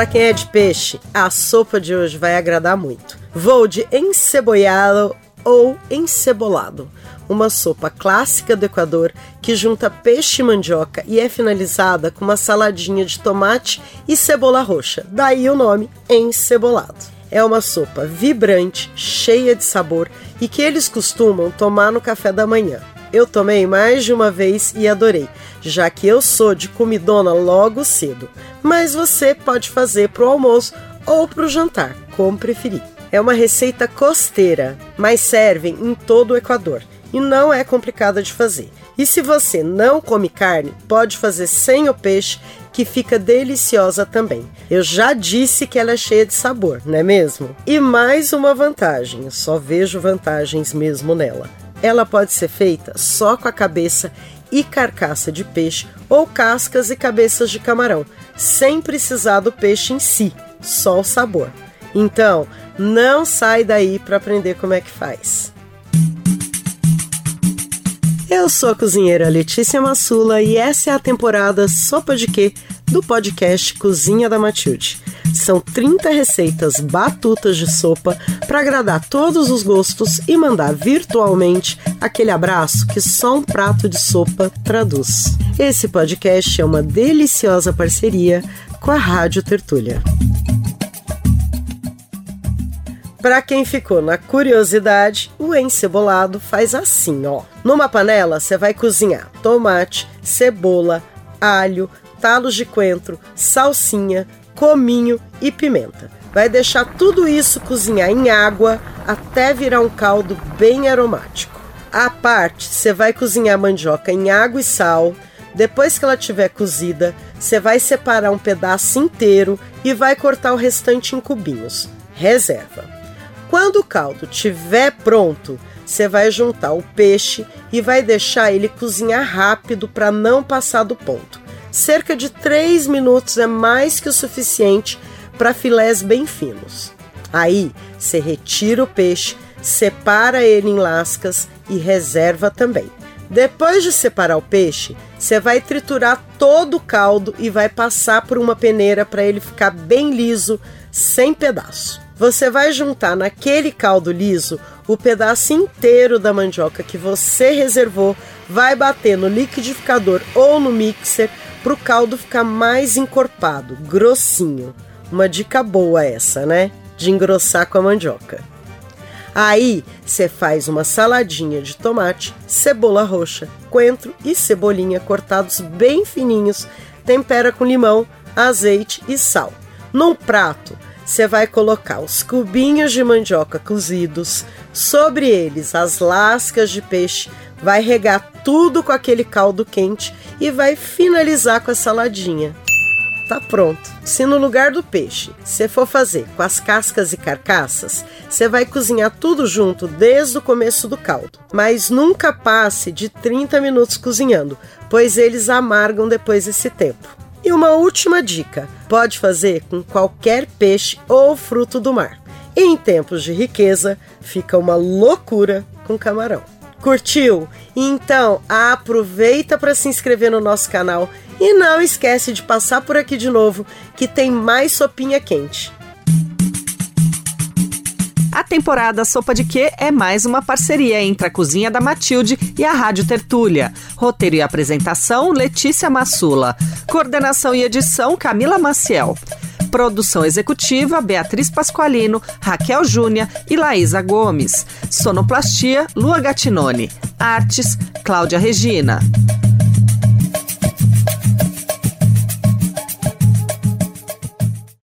Para quem é de peixe, a sopa de hoje vai agradar muito. Vou de encebollado ou encebolado, uma sopa clássica do Equador que junta peixe e mandioca e é finalizada com uma saladinha de tomate e cebola roxa. Daí o nome encebolado. É uma sopa vibrante, cheia de sabor e que eles costumam tomar no café da manhã. Eu tomei mais de uma vez e adorei, já que eu sou de comidona logo cedo. Mas você pode fazer para o almoço ou para o jantar, como preferir. É uma receita costeira, mas servem em todo o Equador e não é complicada de fazer. E se você não come carne, pode fazer sem o peixe, que fica deliciosa também. Eu já disse que ela é cheia de sabor, não é mesmo? E mais uma vantagem, só vejo vantagens mesmo nela. Ela pode ser feita só com a cabeça e carcaça de peixe ou cascas e cabeças de camarão, sem precisar do peixe em si, só o sabor. Então, não sai daí para aprender como é que faz. Eu sou a cozinheira Letícia Massula e essa é a temporada Sopa de Quê do podcast Cozinha da Matilde. São 30 receitas batutas de sopa para agradar todos os gostos e mandar virtualmente aquele abraço que só um prato de sopa traduz. Esse podcast é uma deliciosa parceria com a Rádio Tertúlia. Para quem ficou na curiosidade, o encebolado faz assim, ó. Numa panela, você vai cozinhar tomate, cebola, alho, talos de coentro, salsinha, cominho e pimenta. Vai deixar tudo isso cozinhar em água até virar um caldo bem aromático. À parte, você vai cozinhar a mandioca em água e sal. Depois que ela tiver cozida, você vai separar um pedaço inteiro e vai cortar o restante em cubinhos. Reserva. Quando o caldo estiver pronto, você vai juntar o peixe e vai deixar ele cozinhar rápido para não passar do ponto. Cerca de 3 minutos é mais que o suficiente para filés bem finos. Aí você retira o peixe, separa ele em lascas e reserva também. Depois de separar o peixe, você vai triturar todo o caldo e vai passar por uma peneira para ele ficar bem liso, sem pedaço. Você vai juntar naquele caldo liso o pedaço inteiro da mandioca que você reservou, vai bater no liquidificador ou no mixer para o caldo ficar mais encorpado, grossinho. Uma dica boa essa, né? De engrossar com a mandioca. Aí você faz uma saladinha de tomate, cebola roxa, coentro e cebolinha cortados bem fininhos, tempera com limão, azeite e sal. Num prato, você vai colocar os cubinhos de mandioca cozidos, sobre eles as lascas de peixe, vai regar tudo com aquele caldo quente e vai finalizar com a saladinha. Tá pronto. Se no lugar do peixe você for fazer com as cascas e carcaças, você vai cozinhar tudo junto desde o começo do caldo. Mas nunca passe de 30 minutos cozinhando, pois eles amargam depois desse tempo. E uma última dica: pode fazer com qualquer peixe ou fruto do mar. Em tempos de riqueza, fica uma loucura com camarão. Curtiu? Então aproveita para se inscrever no nosso canal e não esquece de passar por aqui de novo que tem mais sopinha quente. A temporada Sopa de Quê é mais uma parceria entre a Cozinha da Matilde e a Rádio Tertúlia. Roteiro e apresentação, Letícia Massula. Coordenação e edição, Camila Maciel. Produção executiva, Beatriz Pasqualino, Raquel Júnia e Laísa Gomes. Sonoplastia, Lua Gatinone. Artes, Cláudia Regina.